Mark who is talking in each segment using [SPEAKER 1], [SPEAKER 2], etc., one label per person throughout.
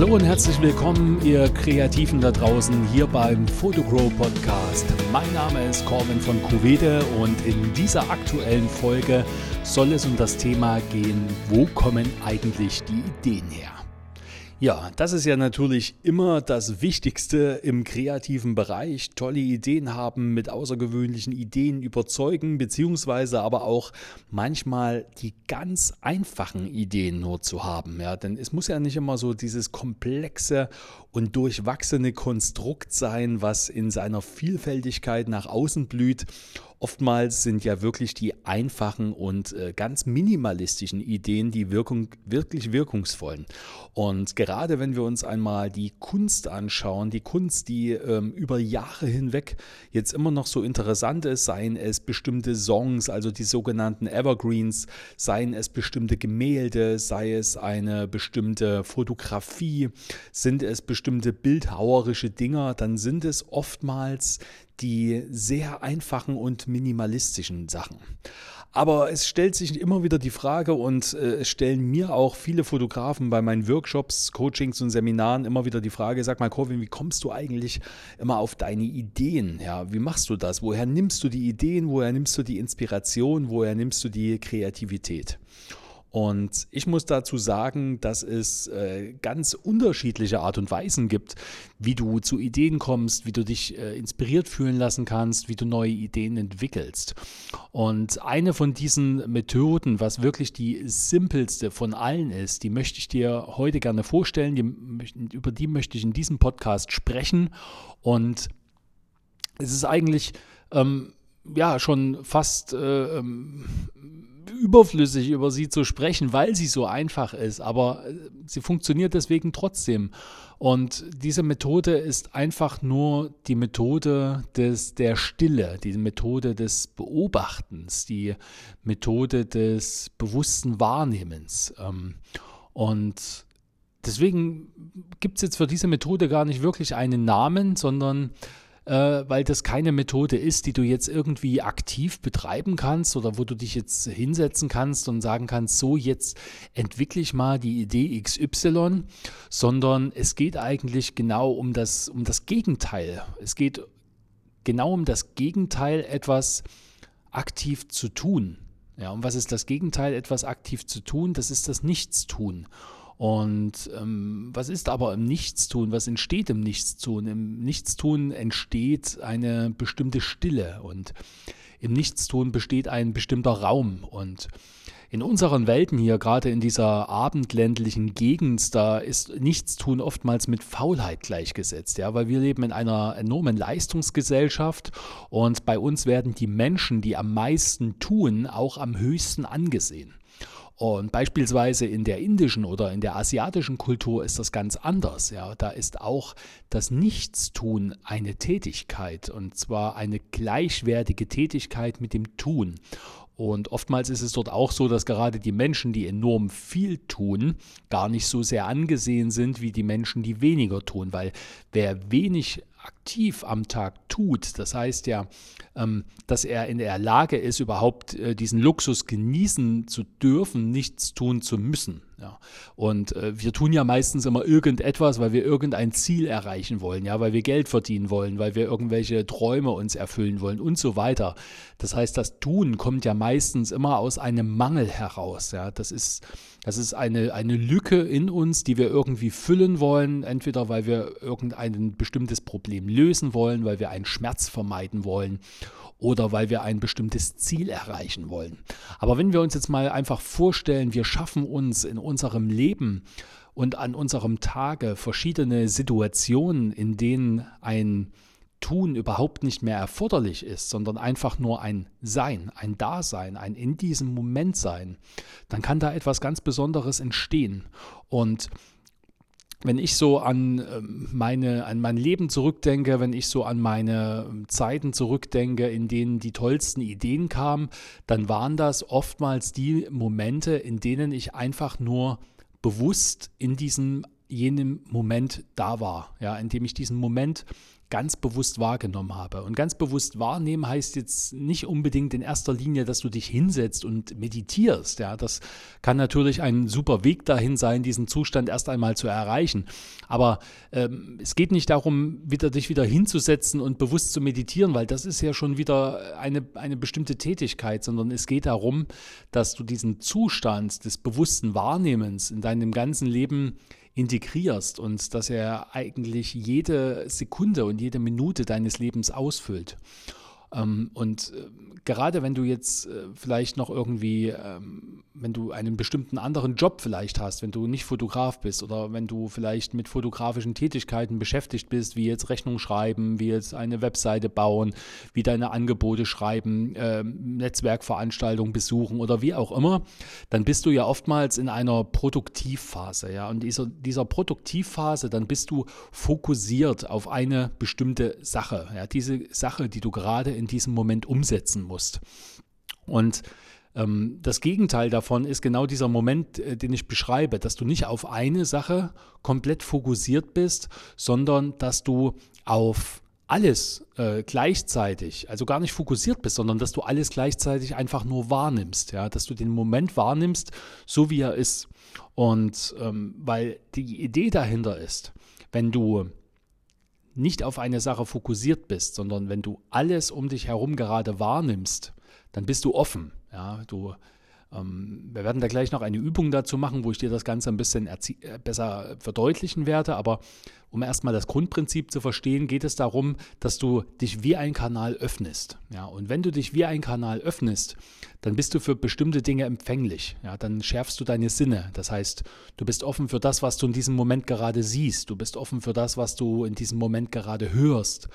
[SPEAKER 1] Hallo und herzlich willkommen, ihr Kreativen da draußen, hier beim Photogrow Podcast. Mein Name ist Corbin von Kuvede und in dieser aktuellen Folge soll es um das Thema gehen, wo kommen eigentlich die Ideen her? Ja, das ist ja natürlich immer das Wichtigste im kreativen Bereich. Tolle Ideen haben, mit außergewöhnlichen Ideen überzeugen, beziehungsweise aber auch manchmal die ganz einfachen Ideen nur zu haben. Ja, denn es muss ja nicht immer so dieses komplexe und durchwachsene Konstrukt sein, was in seiner Vielfältigkeit nach außen blüht Oftmals sind ja wirklich die einfachen und äh, ganz minimalistischen Ideen die Wirkung, wirklich wirkungsvollen. Und gerade wenn wir uns einmal die Kunst anschauen, die Kunst, die ähm, über Jahre hinweg jetzt immer noch so interessant ist, seien es bestimmte Songs, also die sogenannten Evergreens, seien es bestimmte Gemälde, sei es eine bestimmte Fotografie, sind es bestimmte bildhauerische Dinger, dann sind es oftmals die sehr einfachen und minimalistischen Sachen. Aber es stellt sich immer wieder die Frage und äh, stellen mir auch viele Fotografen bei meinen Workshops, Coachings und Seminaren immer wieder die Frage, sag mal Corvin, wie kommst du eigentlich immer auf deine Ideen? Ja, wie machst du das? Woher nimmst du die Ideen? Woher nimmst du die Inspiration? Woher nimmst du die Kreativität? Und ich muss dazu sagen, dass es äh, ganz unterschiedliche Art und Weisen gibt, wie du zu Ideen kommst, wie du dich äh, inspiriert fühlen lassen kannst, wie du neue Ideen entwickelst. Und eine von diesen Methoden, was wirklich die simpelste von allen ist, die möchte ich dir heute gerne vorstellen, die, über die möchte ich in diesem Podcast sprechen. Und es ist eigentlich ähm, ja schon fast äh, ähm, überflüssig, über sie zu sprechen, weil sie so einfach ist, aber äh, sie funktioniert deswegen trotzdem. Und diese Methode ist einfach nur die Methode des, der Stille, die Methode des Beobachtens, die Methode des bewussten Wahrnehmens. Ähm, und deswegen gibt es jetzt für diese Methode gar nicht wirklich einen Namen, sondern äh, weil das keine Methode ist, die du jetzt irgendwie aktiv betreiben kannst oder wo du dich jetzt hinsetzen kannst und sagen kannst, so jetzt entwickle ich mal die Idee XY, sondern es geht eigentlich genau um das, um das Gegenteil. Es geht genau um das Gegenteil, etwas aktiv zu tun. Ja, und was ist das Gegenteil, etwas aktiv zu tun? Das ist das Nichtstun. Und ähm, was ist aber im Nichtstun? Was entsteht im Nichtstun? Im Nichtstun entsteht eine bestimmte Stille und im Nichtstun besteht ein bestimmter Raum. Und in unseren Welten hier, gerade in dieser abendländlichen Gegend, da ist Nichtstun oftmals mit Faulheit gleichgesetzt, ja, weil wir leben in einer enormen Leistungsgesellschaft und bei uns werden die Menschen, die am meisten tun, auch am höchsten angesehen. Und beispielsweise in der indischen oder in der asiatischen Kultur ist das ganz anders. Ja, da ist auch das Nichtstun eine Tätigkeit und zwar eine gleichwertige Tätigkeit mit dem Tun. Und oftmals ist es dort auch so, dass gerade die Menschen, die enorm viel tun, gar nicht so sehr angesehen sind wie die Menschen, die weniger tun. Weil wer wenig aktiv am Tag tut, das heißt ja, ähm, dass er in der Lage ist, überhaupt äh, diesen Luxus genießen zu dürfen, nichts tun zu müssen. Ja. Und äh, wir tun ja meistens immer irgendetwas, weil wir irgendein Ziel erreichen wollen, ja, weil wir Geld verdienen wollen, weil wir irgendwelche Träume uns erfüllen wollen und so weiter. Das heißt, das Tun kommt ja meistens immer aus einem Mangel heraus. Ja. Das ist, das ist eine, eine Lücke in uns, die wir irgendwie füllen wollen, entweder weil wir irgendein bestimmtes Problem lösen wollen, weil wir einen Schmerz vermeiden wollen oder weil wir ein bestimmtes Ziel erreichen wollen. Aber wenn wir uns jetzt mal einfach vorstellen, wir schaffen uns in unserem Leben und an unserem Tage verschiedene Situationen, in denen ein Tun überhaupt nicht mehr erforderlich ist, sondern einfach nur ein Sein, ein Dasein, ein in diesem Moment sein, dann kann da etwas ganz Besonderes entstehen. Und wenn ich so an ähm, meine, an mein Leben zurückdenke, wenn ich so an meine ähm, Zeiten zurückdenke, in denen die tollsten Ideen kamen, dann waren das oftmals die Momente, in denen ich einfach nur bewusst in diesem jenem Moment da war, ja, indem ich diesen Moment ganz bewusst wahrgenommen habe. Und ganz bewusst wahrnehmen heißt jetzt nicht unbedingt in erster Linie, dass du dich hinsetzt und meditierst. Ja, das kann natürlich ein super Weg dahin sein, diesen Zustand erst einmal zu erreichen. Aber ähm, es geht nicht darum, wieder dich wieder hinzusetzen und bewusst zu meditieren, weil das ist ja schon wieder eine, eine bestimmte Tätigkeit, sondern es geht darum, dass du diesen Zustand des bewussten Wahrnehmens in deinem ganzen Leben integrierst und dass er eigentlich jede Sekunde und jede Minute deines Lebens ausfüllt. Ähm, und äh, gerade wenn du jetzt äh, vielleicht noch irgendwie, ähm, wenn du einen bestimmten anderen Job vielleicht hast, wenn du nicht Fotograf bist oder wenn du vielleicht mit fotografischen Tätigkeiten beschäftigt bist, wie jetzt Rechnung schreiben, wie jetzt eine Webseite bauen, wie deine Angebote schreiben, ähm, Netzwerkveranstaltungen besuchen oder wie auch immer, dann bist du ja oftmals in einer Produktivphase. Ja? Und dieser, dieser Produktivphase, dann bist du fokussiert auf eine bestimmte Sache. Ja? Diese Sache, die du gerade in diesem Moment umsetzen musst. Und ähm, das Gegenteil davon ist genau dieser Moment, äh, den ich beschreibe, dass du nicht auf eine Sache komplett fokussiert bist, sondern dass du auf alles äh, gleichzeitig, also gar nicht fokussiert bist, sondern dass du alles gleichzeitig einfach nur wahrnimmst, ja, dass du den Moment wahrnimmst, so wie er ist. Und ähm, weil die Idee dahinter ist, wenn du nicht auf eine Sache fokussiert bist, sondern wenn du alles um dich herum gerade wahrnimmst, dann bist du offen. Ja, du, wir werden da gleich noch eine Übung dazu machen, wo ich dir das Ganze ein bisschen äh, besser verdeutlichen werde. Aber um erstmal das Grundprinzip zu verstehen, geht es darum, dass du dich wie ein Kanal öffnest. Ja, und wenn du dich wie ein Kanal öffnest, dann bist du für bestimmte Dinge empfänglich. Ja, dann schärfst du deine Sinne. Das heißt, du bist offen für das, was du in diesem Moment gerade siehst. Du bist offen für das, was du in diesem Moment gerade hörst.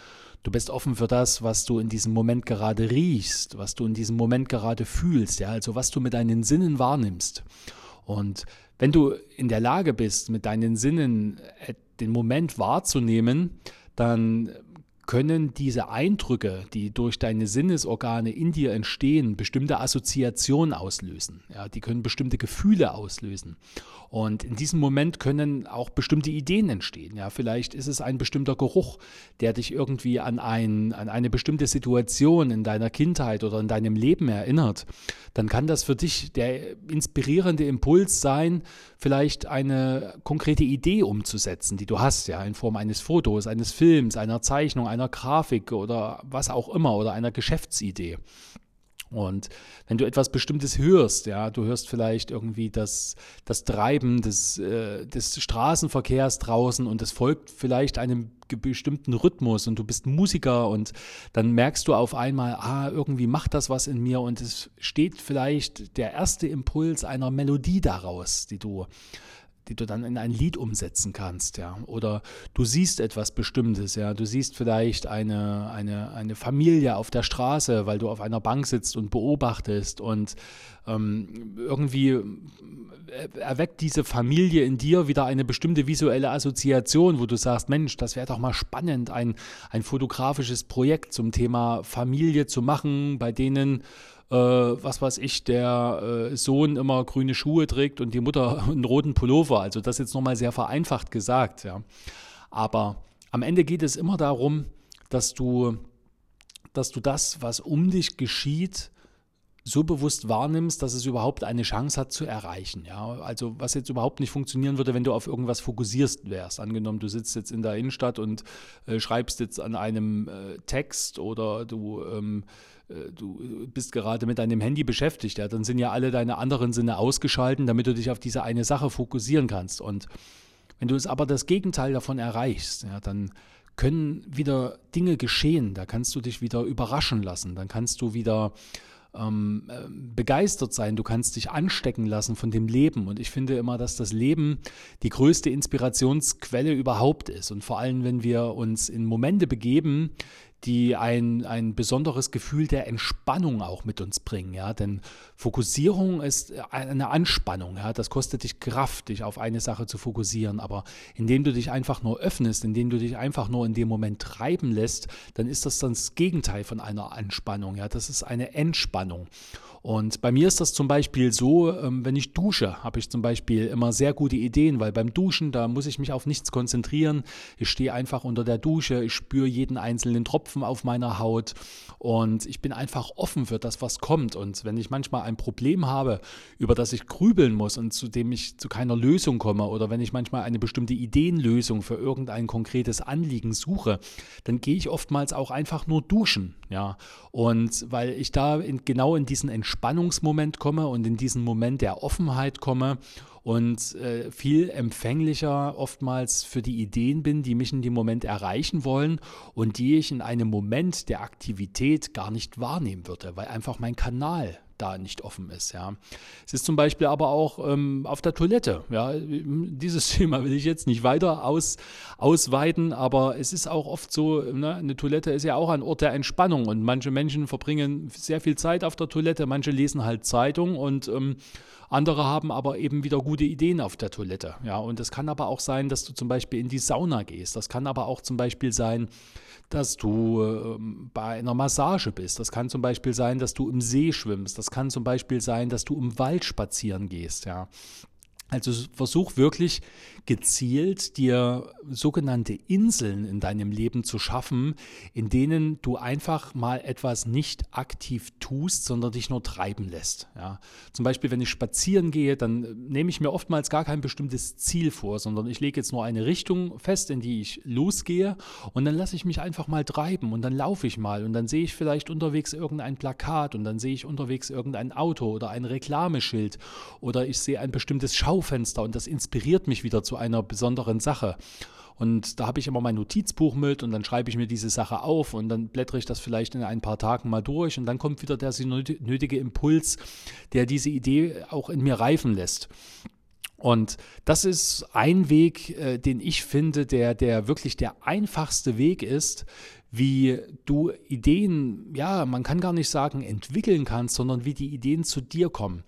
[SPEAKER 1] Du bist offen für das, was du in diesem Moment gerade riechst, was du in diesem Moment gerade fühlst, ja, also was du mit deinen Sinnen wahrnimmst. Und wenn du in der Lage bist, mit deinen Sinnen äh, den Moment wahrzunehmen, dann können diese Eindrücke, die durch deine Sinnesorgane in dir entstehen, bestimmte Assoziationen auslösen. Ja, die können bestimmte Gefühle auslösen. Und in diesem Moment können auch bestimmte Ideen entstehen. Ja, vielleicht ist es ein bestimmter Geruch, der dich irgendwie an, ein, an eine bestimmte Situation in deiner Kindheit oder in deinem Leben erinnert. Dann kann das für dich der inspirierende Impuls sein, vielleicht eine konkrete Idee umzusetzen, die du hast, ja, in Form eines Fotos, eines Films, einer Zeichnung, einer Grafik oder was auch immer oder einer Geschäftsidee. Und wenn du etwas Bestimmtes hörst, ja, du hörst vielleicht irgendwie das, das Treiben des, äh, des Straßenverkehrs draußen und es folgt vielleicht einem bestimmten Rhythmus und du bist Musiker und dann merkst du auf einmal, ah, irgendwie macht das was in mir und es steht vielleicht der erste Impuls einer Melodie daraus, die du die du dann in ein Lied umsetzen kannst, ja. Oder du siehst etwas Bestimmtes, ja. Du siehst vielleicht eine, eine, eine Familie auf der Straße, weil du auf einer Bank sitzt und beobachtest und ähm, irgendwie äh, erweckt diese Familie in dir wieder eine bestimmte visuelle Assoziation, wo du sagst, Mensch, das wäre doch mal spannend, ein, ein fotografisches Projekt zum Thema Familie zu machen, bei denen äh, was weiß ich, der äh, Sohn immer grüne Schuhe trägt und die Mutter einen roten Pullover. Also das jetzt nochmal sehr vereinfacht gesagt, ja. Aber am Ende geht es immer darum, dass du, dass du das, was um dich geschieht, so bewusst wahrnimmst, dass es überhaupt eine Chance hat zu erreichen. Ja? Also was jetzt überhaupt nicht funktionieren würde, wenn du auf irgendwas fokussierst wärst. Angenommen, du sitzt jetzt in der Innenstadt und äh, schreibst jetzt an einem äh, Text oder du ähm, äh, du bist gerade mit deinem Handy beschäftigt, ja, dann sind ja alle deine anderen Sinne ausgeschalten, damit du dich auf diese eine Sache fokussieren kannst. Und wenn du es aber das Gegenteil davon erreichst, ja, dann können wieder Dinge geschehen, da kannst du dich wieder überraschen lassen, dann kannst du wieder ähm, äh, begeistert sein, du kannst dich anstecken lassen von dem Leben. Und ich finde immer, dass das Leben die größte Inspirationsquelle überhaupt ist. Und vor allem, wenn wir uns in Momente begeben, die ein, ein besonderes Gefühl der Entspannung auch mit uns bringen. Ja? Denn Fokussierung ist eine Anspannung. Ja? Das kostet dich Kraft, dich auf eine Sache zu fokussieren. Aber indem du dich einfach nur öffnest, indem du dich einfach nur in dem Moment treiben lässt, dann ist das dann das Gegenteil von einer Anspannung. Ja? Das ist eine Entspannung. Und bei mir ist das zum Beispiel so, ähm, wenn ich dusche, habe ich zum Beispiel immer sehr gute Ideen, weil beim Duschen, da muss ich mich auf nichts konzentrieren. Ich stehe einfach unter der Dusche, ich spüre jeden einzelnen Tropfen auf meiner Haut und ich bin einfach offen für das, was kommt. Und wenn ich manchmal ein Problem habe, über das ich grübeln muss und zu dem ich zu keiner Lösung komme oder wenn ich manchmal eine bestimmte Ideenlösung für irgendein konkretes Anliegen suche, dann gehe ich oftmals auch einfach nur duschen. Ja, und weil ich da in, genau in diesen Entspannungsmoment komme und in diesen Moment der Offenheit komme und äh, viel empfänglicher oftmals für die Ideen bin, die mich in dem Moment erreichen wollen und die ich in einem Moment der Aktivität gar nicht wahrnehmen würde, weil einfach mein Kanal da nicht offen ist. Ja. Es ist zum Beispiel aber auch ähm, auf der Toilette. Ja. Dieses Thema will ich jetzt nicht weiter aus, ausweiten, aber es ist auch oft so, ne, eine Toilette ist ja auch ein Ort der Entspannung und manche Menschen verbringen sehr viel Zeit auf der Toilette, manche lesen halt Zeitung und ähm, andere haben aber eben wieder gute Ideen auf der Toilette. Ja, und es kann aber auch sein, dass du zum Beispiel in die Sauna gehst. Das kann aber auch zum Beispiel sein, dass du äh, bei einer Massage bist. Das kann zum Beispiel sein, dass du im See schwimmst. Das kann zum Beispiel sein, dass du im Wald spazieren gehst. Ja. Also versuch wirklich gezielt dir sogenannte Inseln in deinem Leben zu schaffen, in denen du einfach mal etwas nicht aktiv tust, sondern dich nur treiben lässt. Ja. Zum Beispiel, wenn ich spazieren gehe, dann nehme ich mir oftmals gar kein bestimmtes Ziel vor, sondern ich lege jetzt nur eine Richtung fest, in die ich losgehe und dann lasse ich mich einfach mal treiben und dann laufe ich mal und dann sehe ich vielleicht unterwegs irgendein Plakat und dann sehe ich unterwegs irgendein Auto oder ein Reklameschild oder ich sehe ein bestimmtes Schaufenster und das inspiriert mich wieder zu einer besonderen Sache. Und da habe ich immer mein Notizbuch mit und dann schreibe ich mir diese Sache auf und dann blättere ich das vielleicht in ein paar Tagen mal durch und dann kommt wieder der nötige Impuls, der diese Idee auch in mir reifen lässt. Und das ist ein Weg, äh, den ich finde, der, der wirklich der einfachste Weg ist, wie du Ideen, ja, man kann gar nicht sagen entwickeln kannst, sondern wie die Ideen zu dir kommen.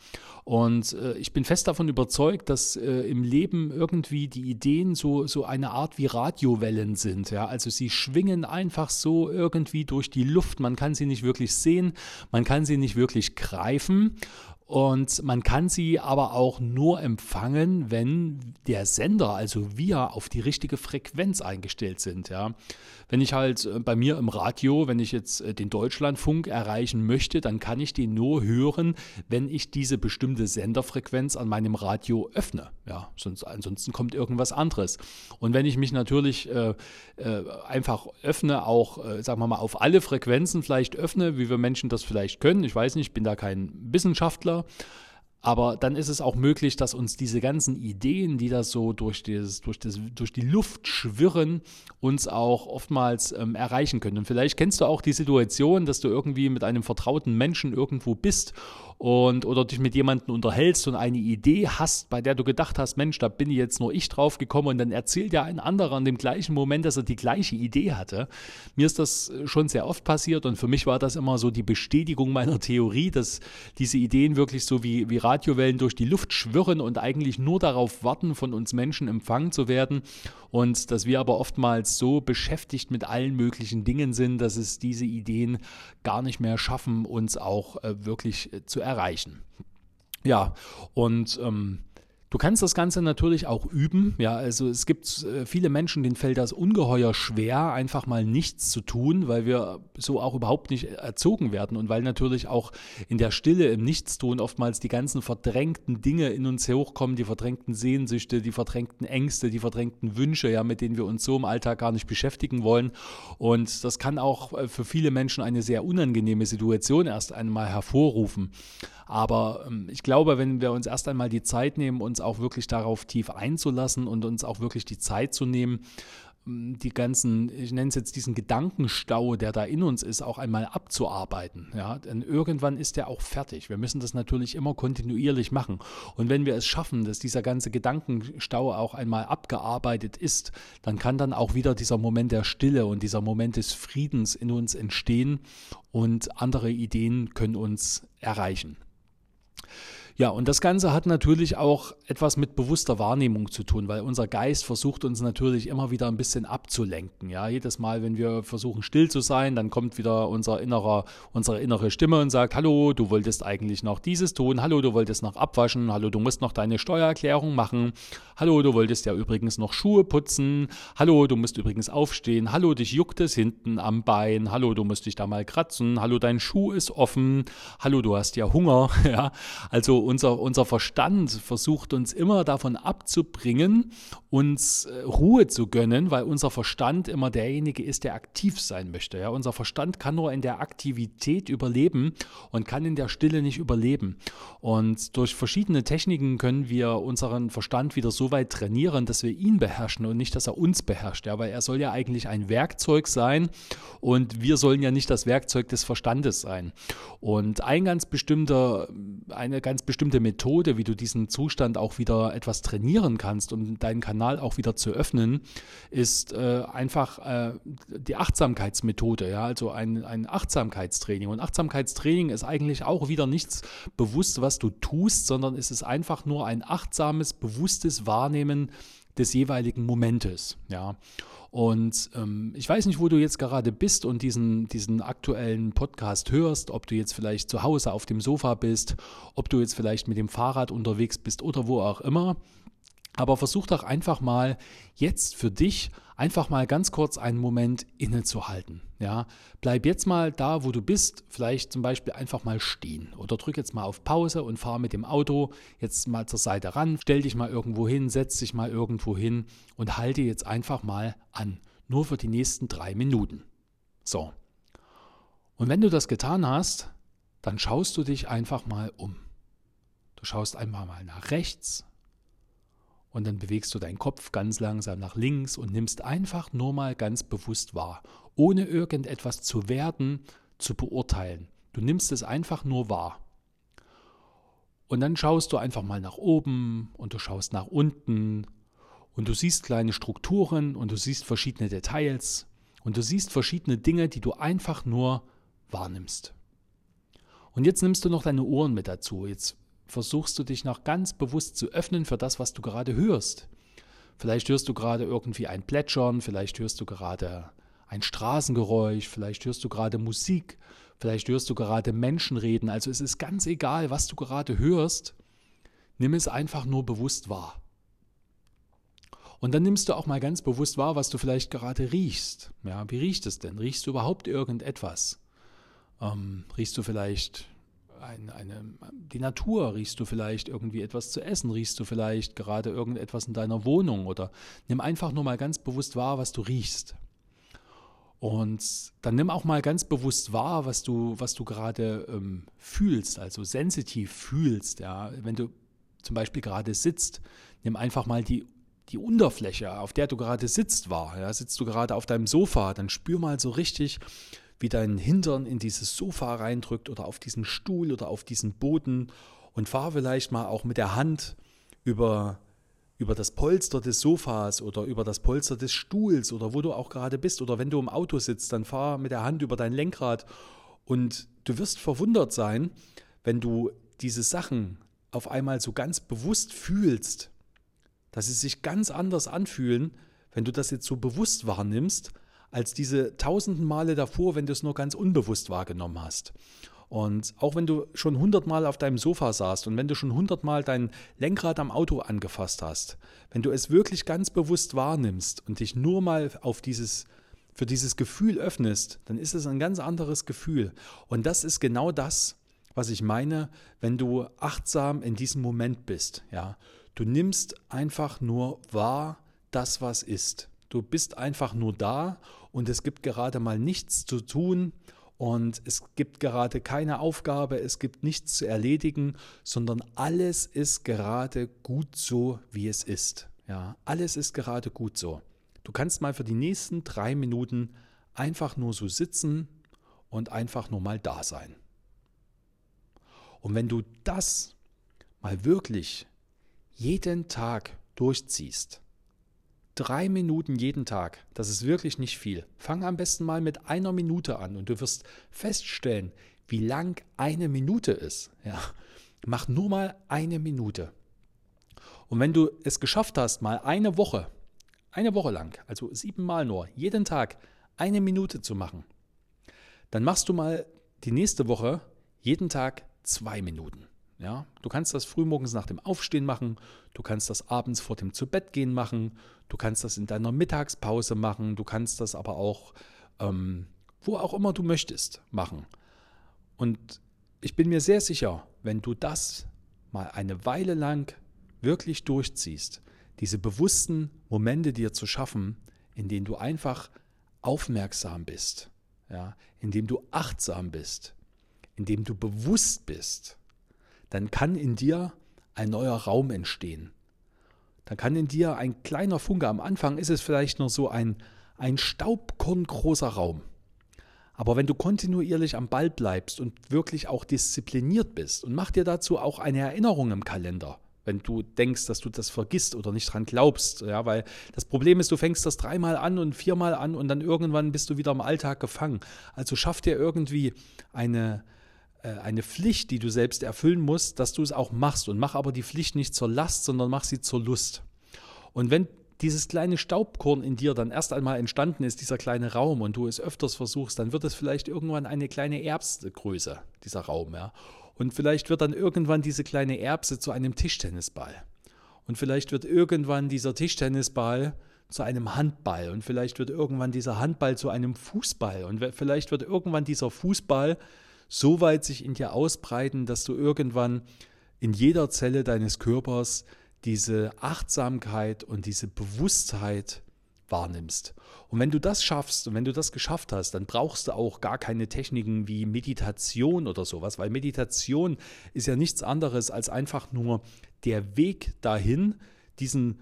[SPEAKER 1] Und äh, ich bin fest davon überzeugt, dass äh, im Leben irgendwie die Ideen so, so eine Art wie Radiowellen sind. Ja? Also sie schwingen einfach so irgendwie durch die Luft. Man kann sie nicht wirklich sehen, man kann sie nicht wirklich greifen. Und man kann sie aber auch nur empfangen, wenn der Sender, also wir, auf die richtige Frequenz eingestellt sind. Ja. Wenn ich halt äh, bei mir im Radio, wenn ich jetzt äh, den Deutschlandfunk erreichen möchte, dann kann ich den nur hören, wenn ich diese bestimmte Senderfrequenz an meinem Radio öffne. Ja, sonst, ansonsten kommt irgendwas anderes. Und wenn ich mich natürlich äh, äh, einfach öffne, auch, äh, sagen wir mal, auf alle Frequenzen vielleicht öffne, wie wir Menschen das vielleicht können, ich weiß nicht, ich bin da kein Wissenschaftler, Bilder aber dann ist es auch möglich, dass uns diese ganzen Ideen, die da so durch, dieses, durch, das, durch die Luft schwirren, uns auch oftmals ähm, erreichen können. Und vielleicht kennst du auch die Situation, dass du irgendwie mit einem vertrauten Menschen irgendwo bist und oder dich mit jemandem unterhältst und eine Idee hast, bei der du gedacht hast, Mensch, da bin jetzt nur ich drauf gekommen und dann erzählt ja ein anderer in dem gleichen Moment, dass er die gleiche Idee hatte. Mir ist das schon sehr oft passiert und für mich war das immer so die Bestätigung meiner Theorie, dass diese Ideen wirklich so wie, wie Radiowellen durch die Luft schwirren und eigentlich nur darauf warten, von uns Menschen empfangen zu werden und dass wir aber oftmals so beschäftigt mit allen möglichen Dingen sind, dass es diese Ideen gar nicht mehr schaffen, uns auch äh, wirklich äh, zu erreichen. Ja, und ähm, Du kannst das Ganze natürlich auch üben. Ja, also es gibt äh, viele Menschen, denen fällt das ungeheuer schwer, einfach mal nichts zu tun, weil wir so auch überhaupt nicht erzogen werden und weil natürlich auch in der Stille, im Nichtstun oftmals die ganzen verdrängten Dinge in uns hochkommen, die verdrängten Sehnsüchte, die verdrängten Ängste, die verdrängten Wünsche, ja, mit denen wir uns so im Alltag gar nicht beschäftigen wollen. Und das kann auch äh, für viele Menschen eine sehr unangenehme Situation erst einmal hervorrufen. Aber ähm, ich glaube, wenn wir uns erst einmal die Zeit nehmen, uns auch wirklich darauf tief einzulassen und uns auch wirklich die Zeit zu nehmen, ähm, die ganzen, ich nenne es jetzt diesen Gedankenstau, der da in uns ist, auch einmal abzuarbeiten. Ja? Denn irgendwann ist der auch fertig. Wir müssen das natürlich immer kontinuierlich machen. Und wenn wir es schaffen, dass dieser ganze Gedankenstau auch einmal abgearbeitet ist, dann kann dann auch wieder dieser Moment der Stille und dieser Moment des Friedens in uns entstehen und andere Ideen können uns erreichen. Ja, und das Ganze hat natürlich auch etwas mit bewusster Wahrnehmung zu tun, weil unser Geist versucht uns natürlich immer wieder ein bisschen abzulenken. Ja, jedes Mal, wenn wir versuchen still zu sein, dann kommt wieder unser innerer, unsere innere Stimme und sagt, hallo, du wolltest eigentlich noch dieses tun, hallo, du wolltest noch abwaschen, hallo, du musst noch deine Steuererklärung machen, hallo, du wolltest ja übrigens noch Schuhe putzen, hallo, du musst übrigens aufstehen, hallo, dich juckt es hinten am Bein, hallo, du musst dich da mal kratzen, hallo, dein Schuh ist offen, hallo, du hast ja Hunger, ja, also unser, unser Verstand versucht uns immer davon abzubringen, uns äh, Ruhe zu gönnen, weil unser Verstand immer derjenige ist, der aktiv sein möchte. Ja? Unser Verstand kann nur in der Aktivität überleben und kann in der Stille nicht überleben. Und durch verschiedene Techniken können wir unseren Verstand wieder so weit trainieren, dass wir ihn beherrschen und nicht, dass er uns beherrscht. Ja? Weil er soll ja eigentlich ein Werkzeug sein und wir sollen ja nicht das Werkzeug des Verstandes sein. Und ein ganz bestimmter, eine ganz bestimmte Methode, wie du diesen Zustand auch wieder etwas trainieren kannst, um deinen Kanal auch wieder zu öffnen, ist äh, einfach äh, die Achtsamkeitsmethode, ja, also ein, ein Achtsamkeitstraining. Und Achtsamkeitstraining ist eigentlich auch wieder nichts bewusst, was du tust, sondern es ist einfach nur ein achtsames, bewusstes Wahrnehmen des jeweiligen Momentes, ja. Und ähm, ich weiß nicht, wo du jetzt gerade bist und diesen, diesen aktuellen Podcast hörst, ob du jetzt vielleicht zu Hause auf dem Sofa bist, ob du jetzt vielleicht mit dem Fahrrad unterwegs bist oder wo auch immer. Aber versuch doch einfach mal jetzt für dich einfach mal ganz kurz einen Moment innezuhalten. Ja, bleib jetzt mal da, wo du bist, vielleicht zum Beispiel einfach mal stehen oder drück jetzt mal auf Pause und fahr mit dem Auto jetzt mal zur Seite ran, stell dich mal irgendwo hin, setz dich mal irgendwo hin und halte jetzt einfach mal an, nur für die nächsten drei Minuten. So. Und wenn du das getan hast, dann schaust du dich einfach mal um. Du schaust einfach mal nach rechts, und dann bewegst du deinen Kopf ganz langsam nach links und nimmst einfach nur mal ganz bewusst wahr, ohne irgendetwas zu werden, zu beurteilen. Du nimmst es einfach nur wahr. Und dann schaust du einfach mal nach oben und du schaust nach unten und du siehst kleine Strukturen und du siehst verschiedene Details und du siehst verschiedene Dinge, die du einfach nur wahrnimmst. Und jetzt nimmst du noch deine Ohren mit dazu. Jetzt versuchst du dich noch ganz bewusst zu öffnen für das, was du gerade hörst. Vielleicht hörst du gerade irgendwie ein Plätschern, vielleicht hörst du gerade ein Straßengeräusch, vielleicht hörst du gerade Musik, vielleicht hörst du gerade Menschen reden. Also es ist ganz egal, was du gerade hörst. Nimm es einfach nur bewusst wahr. Und dann nimmst du auch mal ganz bewusst wahr, was du vielleicht gerade riechst. Ja, wie riecht es denn? Riechst du überhaupt irgendetwas? Ähm, riechst du vielleicht ein, eine, die Natur, riechst du vielleicht irgendwie etwas zu essen, riechst du vielleicht gerade irgendetwas in deiner Wohnung oder nimm einfach nur mal ganz bewusst wahr, was du riechst. Und dann nimm auch mal ganz bewusst wahr, was du, was du gerade ähm, fühlst, also sensitiv fühlst. Ja. Wenn du zum Beispiel gerade sitzt, nimm einfach mal die, die Unterfläche, auf der du gerade sitzt, wahr. Ja. Sitzt du gerade auf deinem Sofa, dann spür mal so richtig, wie dein Hintern in dieses Sofa reindrückt oder auf diesen Stuhl oder auf diesen Boden und fahr vielleicht mal auch mit der Hand über, über das Polster des Sofas oder über das Polster des Stuhls oder wo du auch gerade bist. Oder wenn du im Auto sitzt, dann fahr mit der Hand über dein Lenkrad. Und du wirst verwundert sein, wenn du diese Sachen auf einmal so ganz bewusst fühlst, dass sie sich ganz anders anfühlen, wenn du das jetzt so bewusst wahrnimmst, als diese tausenden Male davor, wenn du es nur ganz unbewusst wahrgenommen hast. Und auch wenn du schon hundertmal auf deinem Sofa saßt und wenn du schon hundertmal dein Lenkrad am Auto angefasst hast, wenn du es wirklich ganz bewusst wahrnimmst und dich nur mal auf dieses für dieses Gefühl öffnest, dann ist es ein ganz anderes Gefühl. Und das ist genau das, was ich meine, wenn du achtsam in diesem Moment bist. Ja, du nimmst einfach nur wahr, das was ist. Du bist einfach nur da und es gibt gerade mal nichts zu tun und es gibt gerade keine Aufgabe, es gibt nichts zu erledigen, sondern alles ist gerade gut so, wie es ist. Ja, alles ist gerade gut so. Du kannst mal für die nächsten drei Minuten einfach nur so sitzen und einfach nur mal da sein. Und wenn du das mal wirklich jeden Tag durchziehst, Drei Minuten jeden Tag, das ist wirklich nicht viel. Fang am besten mal mit einer Minute an und du wirst feststellen, wie lang eine Minute ist. Ja. Mach nur mal eine Minute. Und wenn du es geschafft hast, mal eine Woche, eine Woche lang, also siebenmal nur, jeden Tag eine Minute zu machen, dann machst du mal die nächste Woche jeden Tag zwei Minuten. Ja, du kannst das frühmorgens nach dem Aufstehen machen, du kannst das abends vor dem Zubettgehen machen, du kannst das in deiner Mittagspause machen, du kannst das aber auch ähm, wo auch immer du möchtest machen. Und ich bin mir sehr sicher, wenn du das mal eine Weile lang wirklich durchziehst, diese bewussten Momente dir zu schaffen, in denen du einfach aufmerksam bist, ja, in dem du achtsam bist, in dem du bewusst bist, dann kann in dir ein neuer Raum entstehen. Dann kann in dir ein kleiner Funke, am Anfang ist es vielleicht nur so ein, ein staubkorngroßer Raum. Aber wenn du kontinuierlich am Ball bleibst und wirklich auch diszipliniert bist und mach dir dazu auch eine Erinnerung im Kalender, wenn du denkst, dass du das vergisst oder nicht dran glaubst. Ja, weil das Problem ist, du fängst das dreimal an und viermal an und dann irgendwann bist du wieder im Alltag gefangen. Also schaff dir irgendwie eine, eine Pflicht, die du selbst erfüllen musst, dass du es auch machst. Und mach aber die Pflicht nicht zur Last, sondern mach sie zur Lust. Und wenn dieses kleine Staubkorn in dir dann erst einmal entstanden ist, dieser kleine Raum, und du es öfters versuchst, dann wird es vielleicht irgendwann eine kleine Erbsgröße, dieser Raum. Ja. Und vielleicht wird dann irgendwann diese kleine Erbse zu einem Tischtennisball. Und vielleicht wird irgendwann dieser Tischtennisball zu einem Handball. Und vielleicht wird irgendwann dieser Handball zu einem Fußball. Und vielleicht wird irgendwann dieser Fußball so weit sich in dir ausbreiten, dass du irgendwann in jeder Zelle deines Körpers diese Achtsamkeit und diese Bewusstheit wahrnimmst. Und wenn du das schaffst und wenn du das geschafft hast, dann brauchst du auch gar keine Techniken wie Meditation oder sowas, weil Meditation ist ja nichts anderes als einfach nur der Weg dahin, diesen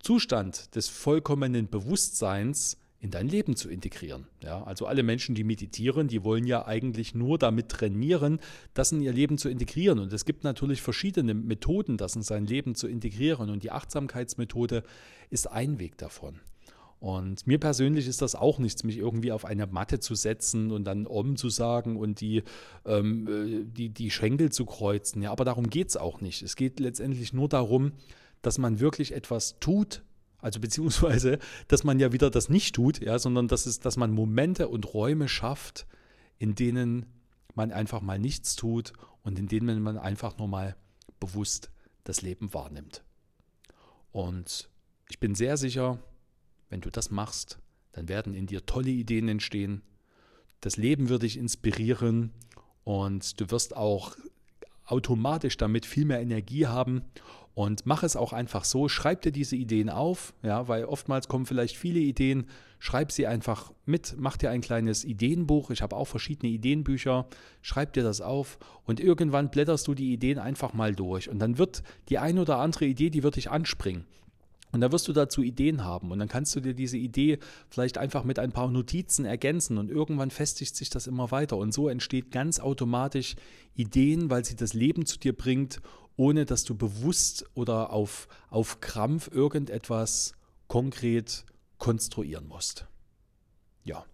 [SPEAKER 1] Zustand des vollkommenen Bewusstseins in dein Leben zu integrieren. Ja, also alle Menschen, die meditieren, die wollen ja eigentlich nur damit trainieren, das in ihr Leben zu integrieren. Und es gibt natürlich verschiedene Methoden, das in sein Leben zu integrieren. Und die Achtsamkeitsmethode ist ein Weg davon. Und mir persönlich ist das auch nichts, mich irgendwie auf eine Matte zu setzen und dann Om zu sagen und die, ähm, äh, die, die Schenkel zu kreuzen. Ja, aber darum geht es auch nicht. Es geht letztendlich nur darum, dass man wirklich etwas tut, also beziehungsweise, dass man ja wieder das nicht tut, ja, sondern dass, es, dass man Momente und Räume schafft, in denen man einfach mal nichts tut und in denen man einfach nur mal bewusst das Leben wahrnimmt. Und ich bin sehr sicher, wenn du das machst, dann werden in dir tolle Ideen entstehen. Das Leben wird dich inspirieren und du wirst auch automatisch damit viel mehr Energie haben. Und mach es auch einfach so, schreib dir diese Ideen auf, ja, weil oftmals kommen vielleicht viele Ideen, schreib sie einfach mit, mach dir ein kleines Ideenbuch, ich habe auch verschiedene Ideenbücher, schreib dir das auf und irgendwann blätterst du die Ideen einfach mal durch. Und dann wird die ein oder andere Idee, die wird dich anspringen. Und da wirst du dazu Ideen haben und dann kannst du dir diese Idee vielleicht einfach mit ein paar Notizen ergänzen und irgendwann festigt sich das immer weiter und so entsteht ganz automatisch Ideen, weil sie das Leben zu dir bringt ohne dass du bewusst oder auf, auf Krampf irgendetwas konkret konstruieren musst. Ja.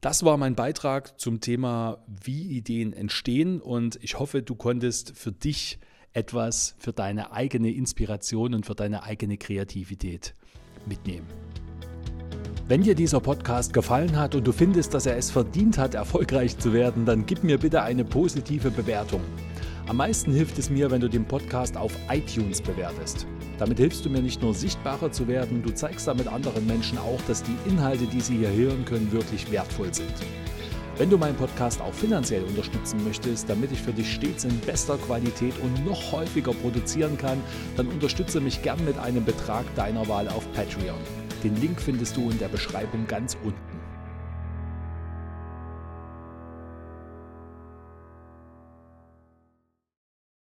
[SPEAKER 1] Das war mein Beitrag zum Thema, wie Ideen entstehen und ich hoffe, du konntest für dich etwas für deine eigene Inspiration und für deine eigene Kreativität mitnehmen. Wenn dir dieser Podcast gefallen hat und du findest, dass er es verdient hat, erfolgreich zu werden, dann gib mir bitte eine positive Bewertung. Am meisten hilft es mir, wenn du den Podcast auf iTunes bewertest. Damit hilfst du mir nicht nur sichtbarer zu werden, du zeigst damit anderen Menschen auch, dass die Inhalte, die sie hier hören können, wirklich wertvoll sind. Wenn du meinen Podcast auch finanziell unterstützen möchtest, damit ich für dich stets in bester Qualität und noch häufiger produzieren kann, dann unterstütze mich gern mit einem Betrag deiner Wahl auf Patreon. Den Link findest du in der Beschreibung ganz unten.